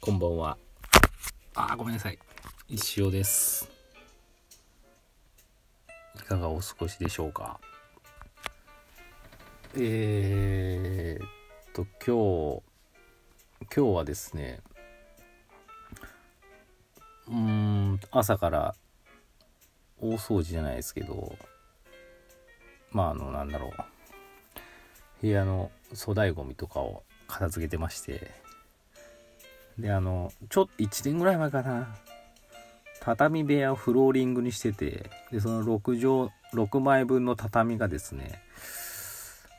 ばんは。あ、ごめんなさい。石尾です。いかがお過ごしでしょうか？えー、っと、今日、今日はですね、うーん、朝から大掃除じゃないですけど、まあ、あの、なんだろう。部屋の粗大ごみとかを片付けてまして、で、あの、ちょっと1年ぐらい前かな。畳部屋をフローリングにしてて、で、その6畳、6枚分の畳がですね、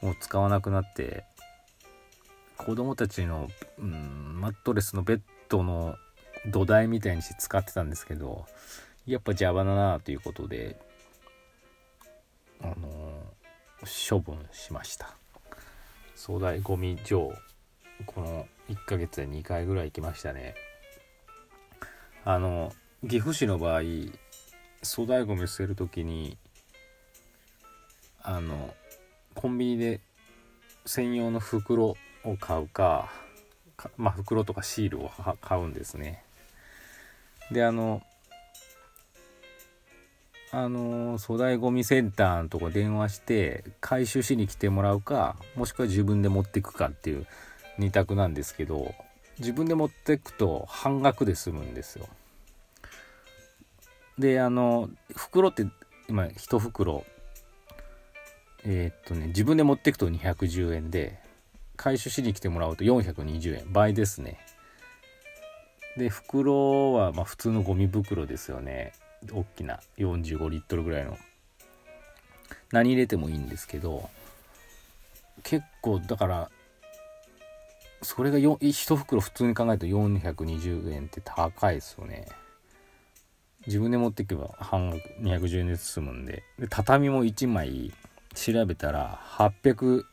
もう使わなくなって、子供たちの、うん、マットレスのベッドの土台みたいにして使ってたんですけど、やっぱ邪魔だなということで、あの処分しました。粗大ゴミ場この1ヶ月で2回ぐらい行きましたね。あの岐阜市の場合粗大ごみ捨てる時にあのコンビニで専用の袋を買うかまあ袋とかシールを買うんですね。であのあの粗大ごみセンターのとこ電話して回収しに来てもらうかもしくは自分で持ってくかっていう2択なんですけど自分で持ってくと半額で済むんですよ。であの袋って今1袋。えーっとね自分で持ってくと210円で回収しに来てもらうと420円。倍ですね。で袋はまあ普通のゴミ袋ですよね。大きな。45リットルぐらいの。何入れてもいいんですけど結構だからそれがよ1袋普通に考えると420円って高いですよね。自分で持っていけば半額210円で済むんで。で畳も1枚調べたら800ん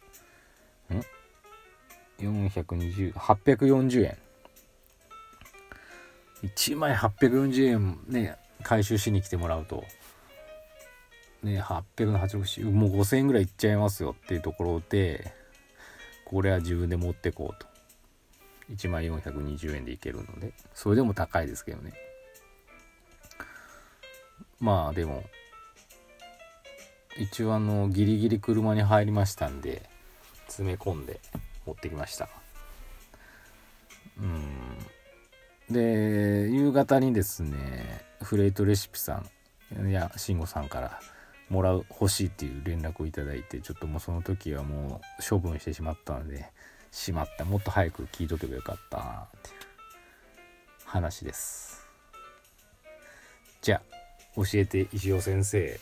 ？420 840円。1枚840円ね回収しに来てもらうと。ね800の86もう5000円ぐらいいっちゃいますよっていうところでこれは自分で持ってこうと。1枚420円でいけるのでそれでも高いですけどね。まあでも一応あのギリギリ車に入りましたんで詰め込んで持ってきました。うん。で夕方にですねフレートレシピさんや慎吾さんからもらう欲しいっていう連絡をいただいてちょっともうその時はもう処分してしまったのでしまった。もっと早く聞いとけばよかった。なっていう話です。じゃあ教えて石尾先生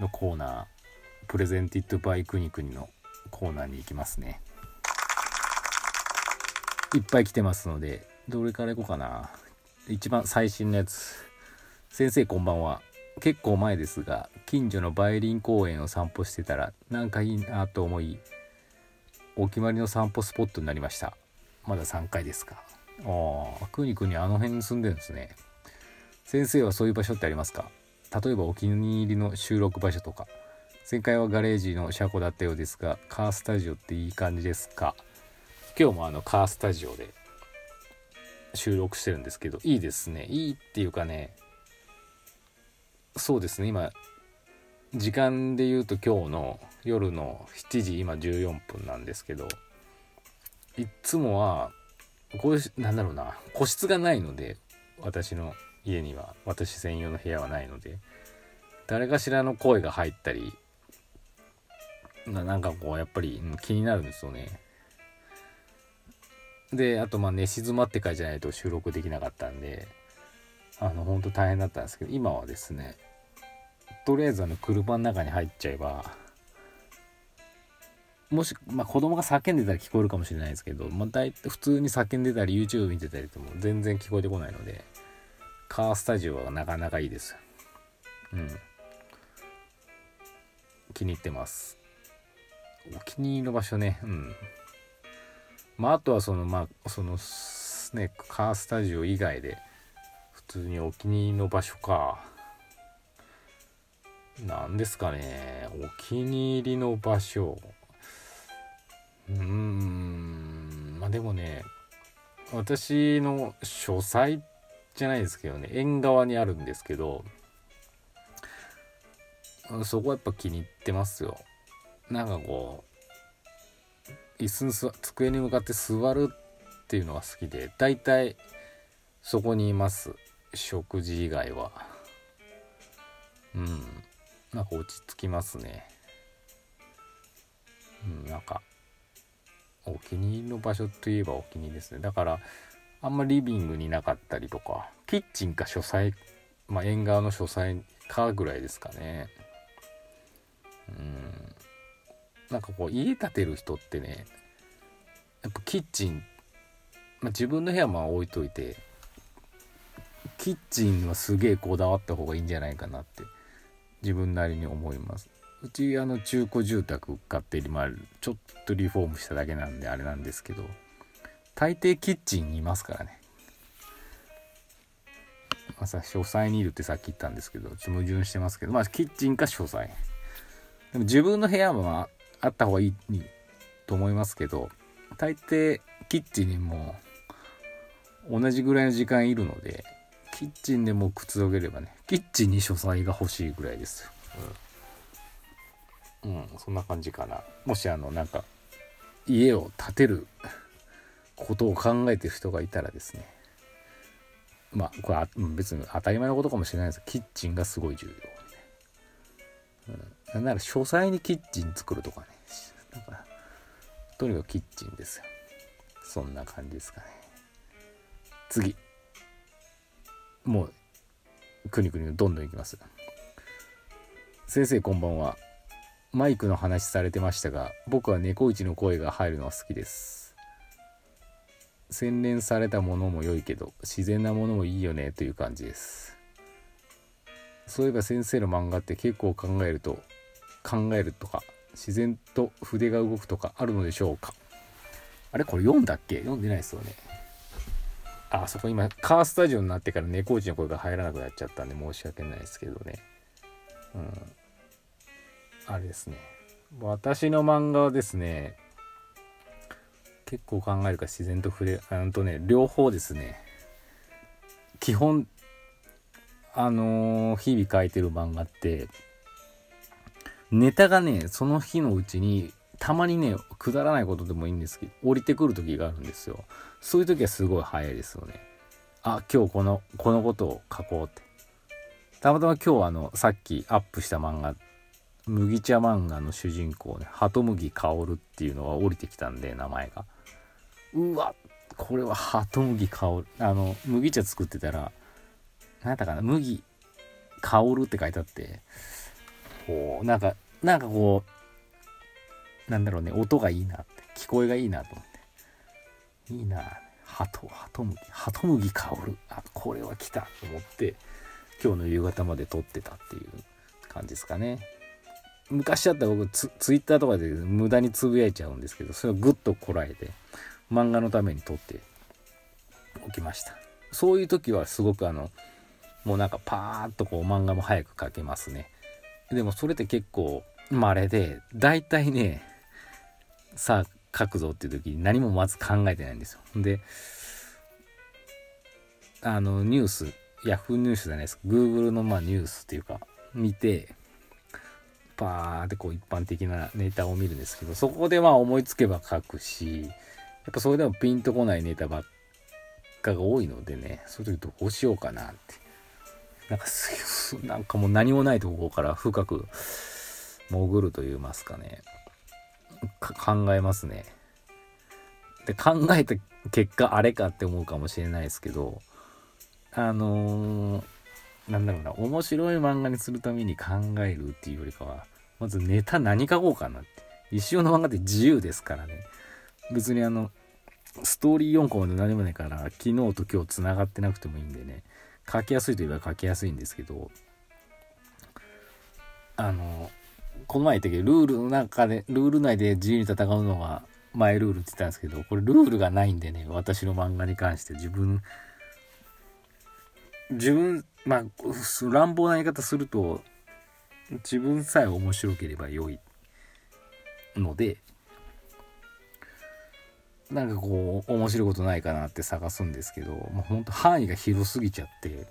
のコーナープレゼンティッドバイクニクニのコーナーに行きますね。いっぱい来てますのでどれからいこうかな。一番最新のやつ。先生こんばんは。結構前ですが近所の梅林公園を散歩してたらなんかいいなと思いお決まりの散歩スポットになりました。まだ3回ですか。ああくにくにあの辺に住んでるんですね。先生はそういう場所ってありますか？例えばお気に入りの収録場所とか。前回はガレージの車庫だったようですがカースタジオっていい感じですか？今日もあのカースタジオで収録してるんですけどいいですね。いいっていうかね。そうですね。今時間で言うと今日の夜の7時今14分なんですけどいっつもはこうなんだろうな個室がないので私の家には私専用の部屋はないので誰かしらの声が入ったりななんかこうやっぱり気になるんですよね。であとまあ寝静まってからじゃないと収録できなかったんであの本当大変だったんですけど今はですねとりあえずあの車の中に入っちゃえばもし、まあ、子供が叫んでたら聞こえるかもしれないですけど、まあ、大体普通に叫んでたり YouTube 見てたりとも全然聞こえてこないのでカースタジオはなかなかいいです。うん。気に入ってます。お気に入りの場所ね。うん。まああとはそのまあそのねカースタジオ以外で普通にお気に入りの場所か。なんですかね。お気に入りの場所。うーん。まあでもね私の書斎じゃないですけどね縁側にあるんですけどそこはやっぱ気に入ってますよ。なんかこう椅子に座机に向かって座るっていうのが好きで大体そこにいます。食事以外は。うん。なんか落ち着きますね。うんなんかお気に入りの場所といえばお気に入りですね。だからあんまリビングになかったりとかキッチンか書斎まあ縁側の書斎かぐらいですかね。うん。なんかこう家建てる人ってねやっぱキッチン、まあ、自分の部屋も置いといてキッチンはすげえこだわった方がいいんじゃないかなって。自分なりに思います。うちあの中古住宅買ってまあちょっとリフォームしただけなんであれなんですけど大抵キッチンにいますからね。まあさ書斎にいるってさっき言ったんですけどちょっと矛盾してますけどまあキッチンか書斎。でも自分の部屋はあった方がいいと思いますけど大抵キッチンにも同じぐらいの時間いるのでキッチンでもくつろげればねキッチンに書斎が欲しいぐらいですうん、うん、そんな感じかな。もしあのなんか家を建てることを考えてる人がいたらですね。まあこれは別に当たり前のことかもしれないです。けどキッチンがすごい重要、うん、なんなら書斎にキッチン作るとかね。だからとにかくキッチンですよ。そんな感じですかね。次もうくにくにどんどんいきます。先生こんばんは。マイクの話されてましたが僕は猫一の声が入るのは好きです。洗練されたものも良いけど自然なものもいいよねという感じです。そういえば先生の漫画って結構考えると考えるとか自然と筆が動くとかあるのでしょうか？あれこれ読んだっけ？読んでないですよね。あそこ今カースタジオになってから猫内の声が入らなくなっちゃったんで申し訳ないですけどね。うん。あれですね。私の漫画はですね結構考えるか自然と触れうんとね両方ですね。基本あのー、日々書いてる漫画ってネタがねその日のうちにたまにねくだらないことでもいいんですけど降りてくる時があるんですよ。そういう時はすごい早いですよね。あ今日このこのことを書こうって。たまたま今日あのさっきアップした漫画麦茶漫画の主人公ね鳩麦薫っていうのが降りてきたんで名前が。うわこれは鳩麦薫あの麦茶作ってたら何やったかな麦薫って書いてあって。こうなんかなんかこうなんだろうね音がいいなって聞こえがいいなと思って。いいな鳩鳩麦鳩麦香る。あこれは来たと思って今日の夕方まで撮ってたっていう感じですかね。昔だったら僕ツツイッターとかで無駄につぶやいちゃうんですけどそれをグッとこらえて漫画のために撮っておきました。そういう時はすごくあのもうなんかパーッとこう漫画も早く描けますね。でもそれって結構稀で大体ねさあ書くぞっていう時に何もまず考えてないんですよ。であのニュースヤフーニュースじゃないです。か Google のまあニュースっていうか見てパーってこう一般的なネタを見るんですけどそこでまあ思いつけば書くしやっぱそれでもピンとこないネタばっかが多いのでねそういう時どうしようかなって。なんかなんかもう何もないところから深く潜ると言いますかね。考えますね。で考えた結果あれかって思うかもしれないですけどあのー、なんだろうな面白い漫画にするために考えるっていうよりかはまずネタ何書こうかなって。一生の漫画って自由ですからね。別にあのストーリー4個まで何もないから昨日と今日つながってなくてもいいんでね。書きやすいといえば書きやすいんですけどあのこの前言ったけどルールの中でルール内で自由に戦うのが前ルールって言ったんですけどこれルールがないんでね私の漫画に関して自分自分まあ乱暴な言い方すると自分さえ面白ければ良いのでなんかこう面白いことないかなって探すんですけど、まあ、ほんと範囲が広すぎちゃって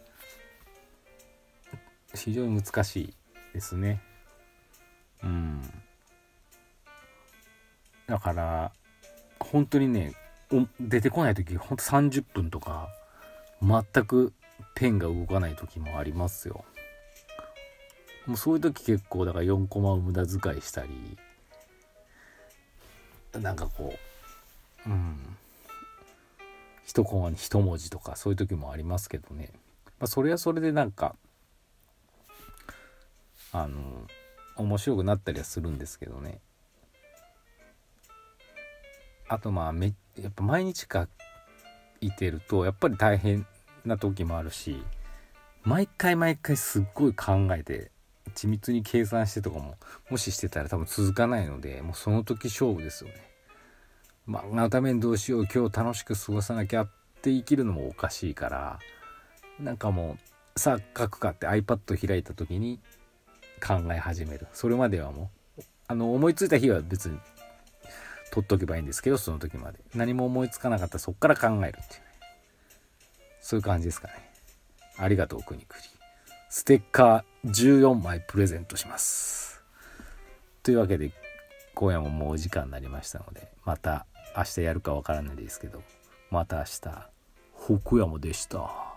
非常に難しいですね。うん。だから本当にね出てこない時ほんと30分とか全くペンが動かない時もありますよ。もうそういう時結構だから4コマを無駄遣いしたりなんかこううん。一コマに一文字とかそういう時もありますけどね、まあ、それはそれでなんかあの面白くなったりはするんですけどねあとまあめやっぱ毎日書いてるとやっぱり大変な時もあるし毎回毎回すっごい考えて緻密に計算してとかももししてたら多分続かないのでもうその時勝負ですよね。漫画のためにどうしよう今日楽しく過ごさなきゃって生きるのもおかしいからなんかもうさあ書くかって iPad 開いた時に考え始める。それまではもう。あの思いついた日は別に取っとけばいいんですけどその時まで。何も思いつかなかったらそっから考えるっていうね。そういう感じですかね。ありがとうくにくり。ステッカー14枚プレゼントします。というわけで今夜ももうお時間になりましたのでまた明日やるかわからないですけどまた明日。福山でした。